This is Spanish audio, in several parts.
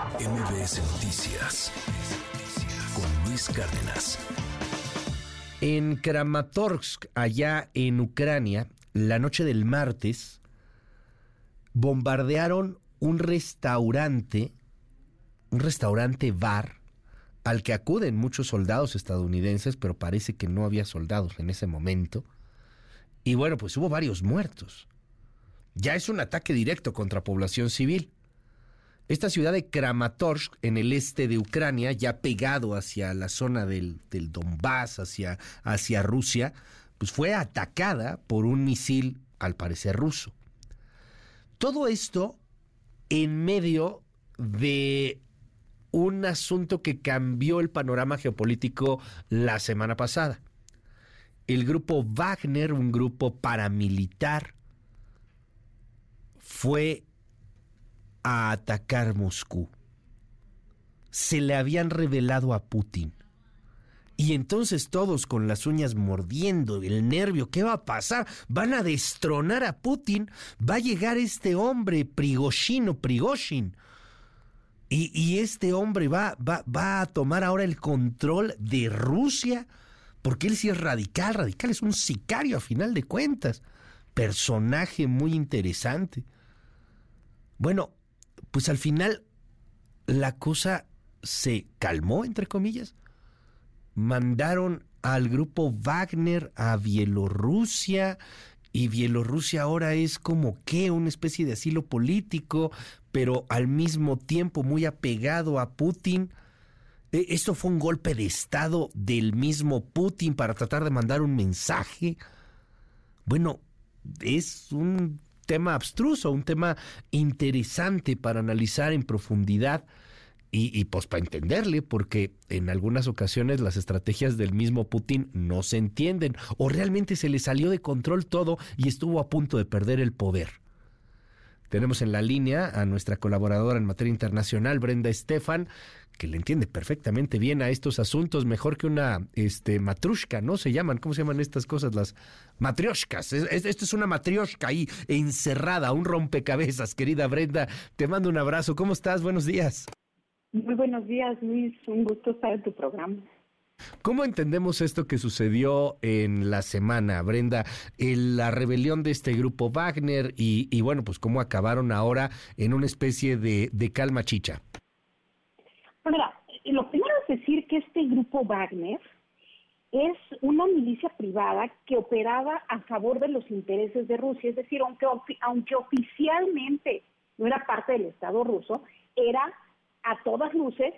MBS Noticias con Luis Cárdenas. En Kramatorsk, allá en Ucrania, la noche del martes, bombardearon un restaurante, un restaurante bar, al que acuden muchos soldados estadounidenses, pero parece que no había soldados en ese momento. Y bueno, pues hubo varios muertos. Ya es un ataque directo contra población civil. Esta ciudad de Kramatorsk, en el este de Ucrania, ya pegado hacia la zona del, del Donbass, hacia, hacia Rusia, pues fue atacada por un misil, al parecer ruso. Todo esto en medio de un asunto que cambió el panorama geopolítico la semana pasada. El grupo Wagner, un grupo paramilitar, fue a atacar Moscú. Se le habían revelado a Putin. Y entonces todos con las uñas mordiendo, el nervio, ¿qué va a pasar? Van a destronar a Putin, va a llegar este hombre, Prigoshin o Prigoshin. Y, y este hombre va, va, va a tomar ahora el control de Rusia, porque él sí es radical, radical es un sicario a final de cuentas. Personaje muy interesante. Bueno, pues al final la cosa se calmó, entre comillas. Mandaron al grupo Wagner a Bielorrusia y Bielorrusia ahora es como que una especie de asilo político, pero al mismo tiempo muy apegado a Putin. E, esto fue un golpe de Estado del mismo Putin para tratar de mandar un mensaje. Bueno, es un tema abstruso, un tema interesante para analizar en profundidad y, pues para entenderle, porque en algunas ocasiones las estrategias del mismo Putin no se entienden o realmente se le salió de control todo y estuvo a punto de perder el poder. Tenemos en la línea a nuestra colaboradora en materia internacional, Brenda Estefan, que le entiende perfectamente bien a estos asuntos, mejor que una este, matrushka, ¿no? Se llaman, ¿cómo se llaman estas cosas? Las matrioshkas. Esto es una matrioshka ahí encerrada, un rompecabezas, querida Brenda. Te mando un abrazo. ¿Cómo estás? Buenos días. Muy buenos días, Luis. Un gusto estar en tu programa. ¿Cómo entendemos esto que sucedió en la semana, Brenda? la rebelión de este grupo Wagner y, bueno, pues cómo acabaron ahora en una especie de, de calma chicha. Mira, lo primero es decir que este grupo Wagner es una milicia privada que operaba a favor de los intereses de Rusia, es decir, aunque, aunque oficialmente no era parte del Estado ruso, era a todas luces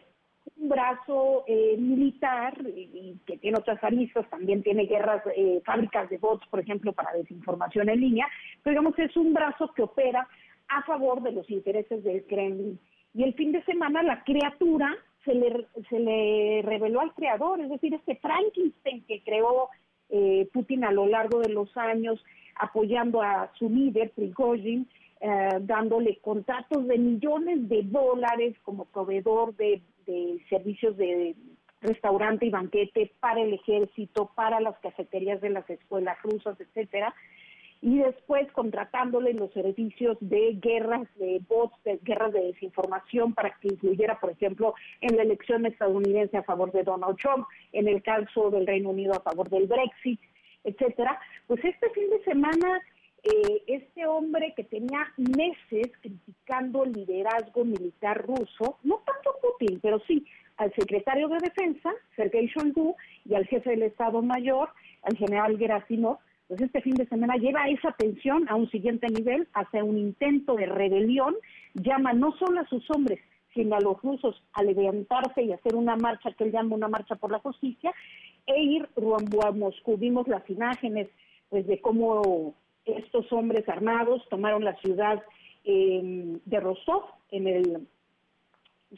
un brazo eh, militar y, que tiene otras aristas, también tiene guerras, eh, fábricas de bots, por ejemplo, para desinformación en línea, pero digamos es un brazo que opera a favor de los intereses del Kremlin. Y el fin de semana la criatura se le, se le reveló al creador, es decir, este Frankenstein que creó eh, Putin a lo largo de los años, apoyando a su líder, Prigozhin, eh, dándole contratos de millones de dólares como proveedor de, de servicios de restaurante y banquete para el ejército, para las cafeterías de las escuelas rusas, etcétera y después contratándole los servicios de guerras de bots, de guerras de desinformación para que incluyera, por ejemplo, en la elección estadounidense a favor de Donald Trump, en el caso del Reino Unido a favor del Brexit, etcétera. Pues este fin de semana eh, este hombre que tenía meses criticando el liderazgo militar ruso, no tanto Putin, pero sí al secretario de Defensa, Sergei Shoigu, y al jefe del Estado Mayor, al general Gerasimov, pues este fin de semana lleva esa tensión a un siguiente nivel, hacia un intento de rebelión, llama no solo a sus hombres, sino a los rusos a levantarse y hacer una marcha que él llama una marcha por la justicia, e ir rumbo a Moscú. Vimos las imágenes pues, de cómo estos hombres armados tomaron la ciudad em, de Rostov, en el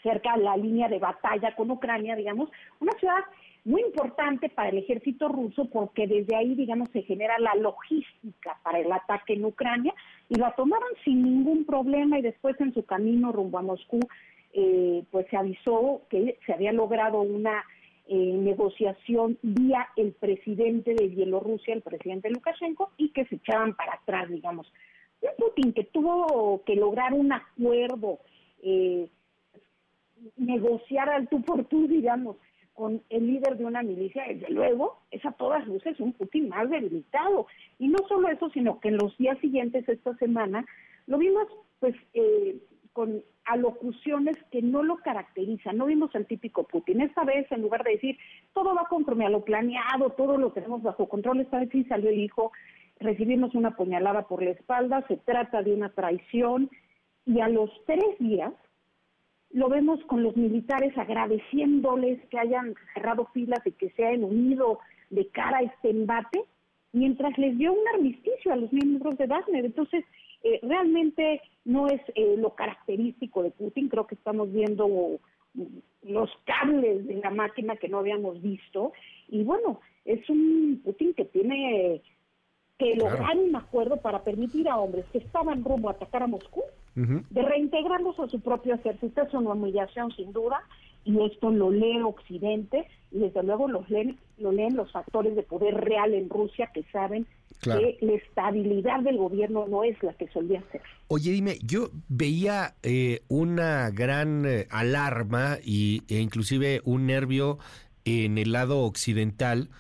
cerca de la línea de batalla con Ucrania, digamos, una ciudad muy importante para el ejército ruso porque desde ahí, digamos, se genera la logística para el ataque en Ucrania y la tomaron sin ningún problema y después en su camino rumbo a Moscú, eh, pues se avisó que se había logrado una eh, negociación vía el presidente de Bielorrusia, el presidente Lukashenko, y que se echaban para atrás, digamos. Un Putin que tuvo que lograr un acuerdo eh, negociar al tú por tú, digamos, con el líder de una milicia, desde luego, es a todas luces un Putin más debilitado. Y no solo eso, sino que en los días siguientes, esta semana, lo vimos pues eh, con alocuciones que no lo caracterizan. No vimos al típico Putin. Esta vez, en lugar de decir, todo va conforme a lo planeado, todo lo tenemos bajo control, esta vez sí salió el hijo, recibimos una puñalada por la espalda, se trata de una traición, y a los tres días lo vemos con los militares agradeciéndoles que hayan cerrado filas y que se hayan unido de cara a este embate, mientras les dio un armisticio a los miembros de Wagner. Entonces, eh, realmente no es eh, lo característico de Putin, creo que estamos viendo los cables de la máquina que no habíamos visto, y bueno, es un Putin que tiene que lograr un acuerdo para permitir a hombres que estaban rumbo a atacar a Moscú de reintegrarlos a su propio ejército. Es una humillación sin duda y esto lo lee Occidente y desde luego lo leen, lo leen los factores de poder real en Rusia que saben que la estabilidad del gobierno no es la que solía ser. Oye, dime, yo veía eh, una gran eh, alarma y, e inclusive un nervio en el lado occidental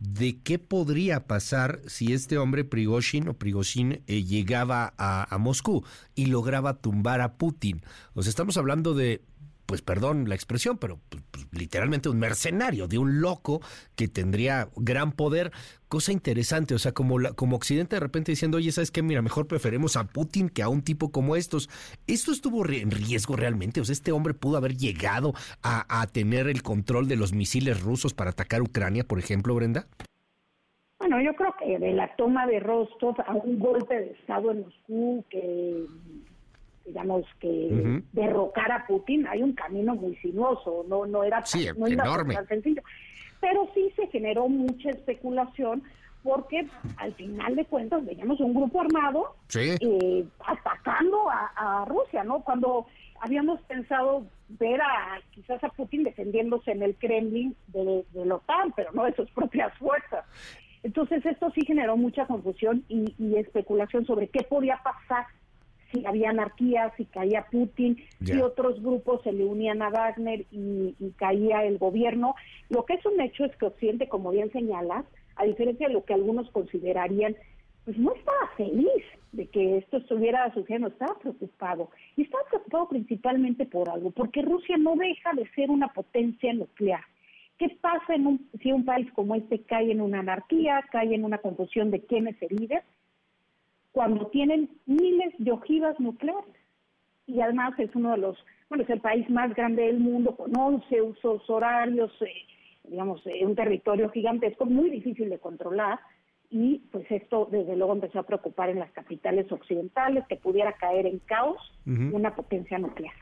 de qué podría pasar si este hombre Prigozhin o Prigozhin eh, llegaba a, Moscú y lograba tumbar a Putin. O sea, estamos hablando de, pues perdón la expresión, pero pues, pues, literalmente un mercenario, de un loco que tendría gran poder. Cosa interesante, o sea, como, como Occidente de repente diciendo, oye, ¿sabes qué? Mira, mejor preferimos a Putin que a un tipo como estos. ¿Esto estuvo en riesgo realmente? O sea, este hombre pudo haber llegado a, a tener el control de los misiles rusos para atacar Ucrania, por ejemplo, Brenda. Bueno, yo creo que de la toma de Rostov a un golpe de Estado en Moscú que digamos que derrocar a Putin hay un camino muy sinuoso, no no era no tan sencillo. Pero sí se generó mucha especulación porque al final de cuentas veíamos un grupo armado eh, atacando a, Rusia, ¿no? Cuando habíamos pensado ver a quizás a Putin defendiéndose en el Kremlin de, de la OTAN, pero no de sus propias fuerzas. Entonces esto sí generó mucha confusión y, especulación sobre qué podía pasar si había anarquía, si caía Putin, si otros grupos se le unían a Wagner y, caía el gobierno. Lo que es un hecho es que Occidente, como bien señalas, a diferencia de lo que algunos considerarían, pues no estaba feliz de que esto estuviera sucediendo, estaba preocupado. Y estaba preocupado principalmente por algo, porque Rusia no deja de ser una potencia nuclear. ¿Qué pasa en un, si un país como este cae en una anarquía, cae en una confusión de quién es el líder? Cuando tienen miles de ojivas nucleares. Y además es uno de los, bueno, es el país más grande del mundo con 11 usos horarios, eh, digamos, eh, un territorio gigantesco, muy difícil de controlar y pues esto desde luego empezó a preocupar en las capitales occidentales que pudiera caer en caos una potencia nuclear.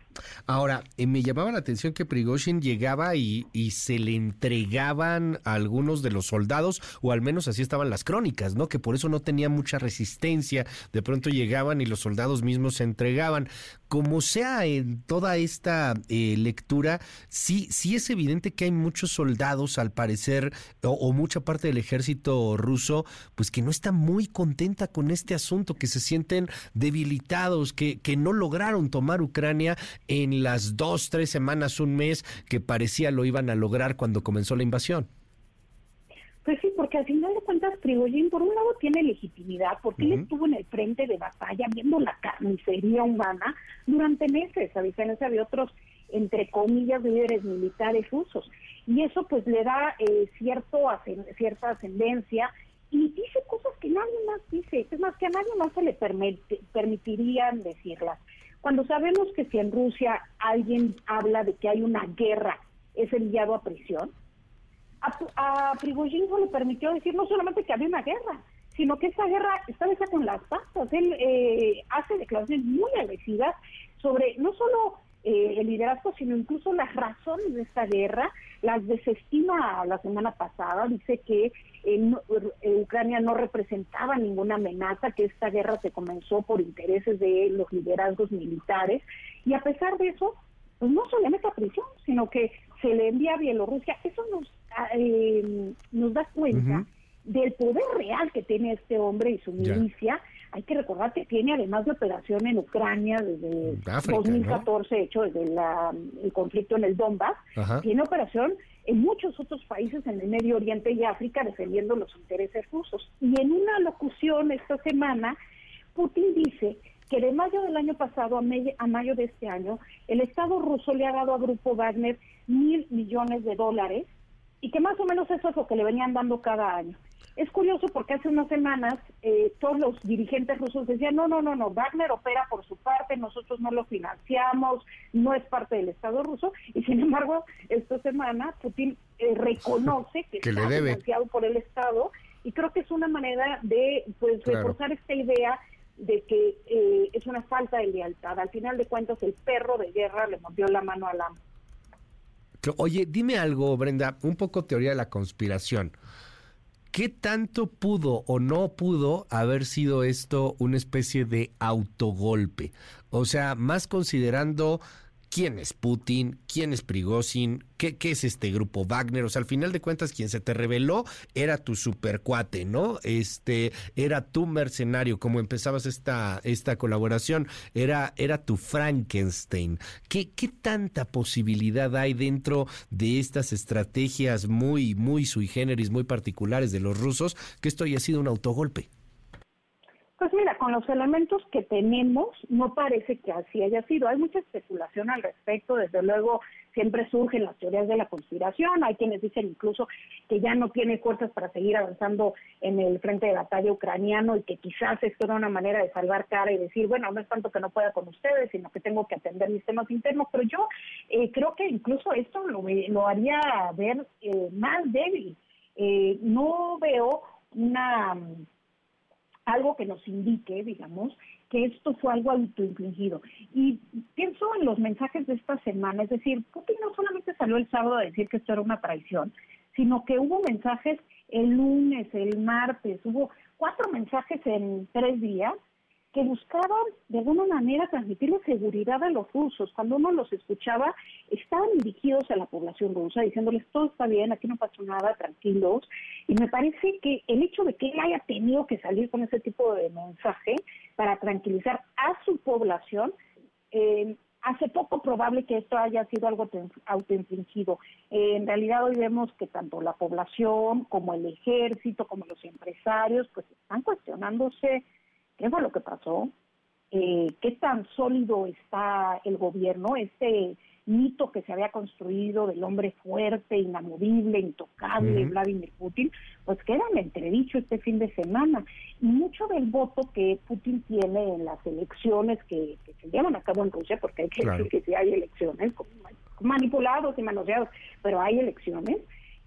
Ahora, eh, me llamaba la atención que Prigozhin llegaba y, se le entregaban a algunos de los soldados, o al menos así estaban las crónicas, ¿no? Que por eso no tenía mucha resistencia. De pronto llegaban y los soldados mismos se entregaban. Como sea en toda esta eh, lectura, sí, sí es evidente que hay muchos soldados, al parecer, o, mucha parte del ejército ruso, pues que no está muy contenta con este asunto, que se sienten debilitados, que no lograron tomar Ucrania en las dos, tres semanas, un mes que parecía lo iban a lograr cuando comenzó la invasión. Pues sí, porque al final de cuentas Prigozhin por un lado tiene legitimidad porque él estuvo en el frente de batalla viendo la carnicería humana durante meses, a diferencia de otros entre comillas líderes militares rusos y eso pues le da eh, cierto cierta ascendencia y dice cosas que nadie más dice, es más que a nadie más se le permitirían decirlas. Cuando sabemos que si en Rusia alguien habla de que hay una guerra, es enviado a prisión, a, a le permitió decir no solamente que había una guerra, sino que esta guerra está hecha con las patas. Él eh, hace declaraciones muy agresivas sobre no solo eh, el liderazgo, sino incluso las razones de esta guerra, las desestima la semana pasada, dice que en Ucrania no representaba ninguna amenaza, que esta guerra se comenzó por intereses de los liderazgos militares, y a pesar de eso, pues no se le mete a prisión, sino que se le envía a Bielorrusia. Eso nos, ah, eh, nos da cuenta del poder real que tiene este hombre y su milicia hay que recordar que tiene además de operación en Ucrania desde 2014, hecho desde el conflicto en el Donbass, tiene operación en muchos otros países en el Medio Oriente y África defendiendo los intereses rusos. Y en una locución esta semana, Putin dice que de mayo del año pasado a, a mayo de este año, el Estado ruso le ha dado a Grupo Wagner mil millones de dólares y que más o menos eso es lo que le venían dando cada año. Es curioso porque hace unas semanas eh, todos los dirigentes rusos decían, no, no, no, no, Wagner opera por su parte, nosotros no lo financiamos, no es parte del Estado ruso, y sin embargo, esta semana Putin eh, reconoce que, está financiado por el Estado, y creo que es una manera de pues reforzar esta idea de que eh, es una falta de lealtad. Al final de cuentas, el perro de guerra le mordió la mano al amo. Oye, dime algo, Brenda, un poco teoría de la conspiración. ¿Qué tanto pudo o no pudo haber sido esto una especie de autogolpe? O sea, más considerando quién es Putin, quién es Prigozhin, qué, qué es este grupo Wagner. O sea, al final de cuentas, quien se te reveló era tu supercuate, ¿no? Este, era tu mercenario, como empezabas esta, esta colaboración, era, era tu Frankenstein. ¿Qué, ¿Qué tanta posibilidad hay dentro de estas estrategias muy, muy sui generis, muy particulares de los rusos, que esto haya sido un autogolpe? Pues mira, con los elementos que tenemos, no parece que así haya sido. Hay mucha especulación al respecto, desde luego siempre surgen las teorías de la conspiración, hay quienes dicen incluso que ya no tiene fuerzas para seguir avanzando en el frente de batalla ucraniano y que quizás esto era una manera de salvar cara y decir, bueno, no es tanto que no pueda con ustedes, sino que tengo que atender mis temas internos, pero yo eh, creo que incluso esto lo, lo haría ver eh, más débil. Eh, no veo una algo que nos indique, digamos, que esto fue algo autoinfligido. Y pienso en los mensajes de esta semana, es decir, Putin no solamente salió el sábado a decir que esto era una traición, sino que hubo mensajes el lunes, el martes, hubo cuatro mensajes en tres días que buscaban de alguna manera transmitir seguridad a los rusos. Cuando uno los escuchaba, estaban dirigidos a la población rusa, diciéndoles todo está bien, aquí no pasó nada, tranquilos. Y me parece que el hecho de que él haya tenido que salir con ese tipo de mensaje para tranquilizar a su población, eh, hace poco probable que esto haya sido algo autoinfligido. En realidad hoy vemos que tanto la población como el ejército, como los empresarios, pues están cuestionándose qué fue lo que pasó, eh, qué tan sólido está el gobierno, este mito que se había construido del hombre fuerte, inamovible, intocable, Vladimir Putin, pues queda en entredicho este fin de semana. Y mucho del voto que Putin tiene en las elecciones que, se llevan a cabo en Rusia, porque hay que decir que sí hay elecciones, manipulados y manoseados, pero hay elecciones,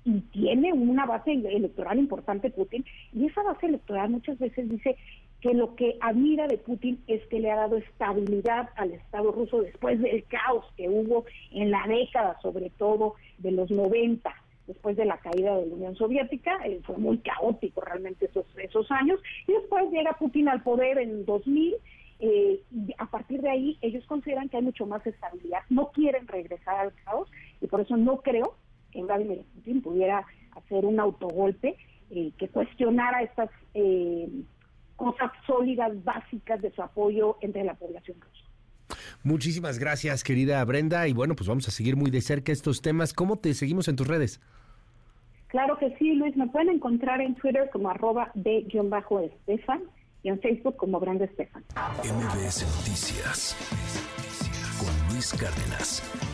y tiene una base electoral importante Putin, y esa base electoral muchas veces dice que lo que admira de Putin es que le ha dado estabilidad al Estado ruso después del caos que hubo en la década, sobre todo de los 90, después de la caída de la Unión Soviética, eh, fue muy caótico realmente esos, esos años, y después llega Putin al poder en 2000, eh, y a partir de ahí ellos consideran que hay mucho más estabilidad, no quieren regresar al caos, y por eso no creo que Vladimir Putin pudiera hacer un autogolpe eh, que cuestionara estas cosas sólidas, básicas de su apoyo entre la población rusa. Muchísimas gracias, querida Brenda. Y bueno, pues vamos a seguir muy de cerca estos temas. ¿Cómo te seguimos en tus redes? Claro que sí, Luis. Me pueden encontrar en Twitter como arroba de-estefan y en Facebook como Brenda Estefan. MBS Noticias con Luis Cárdenas.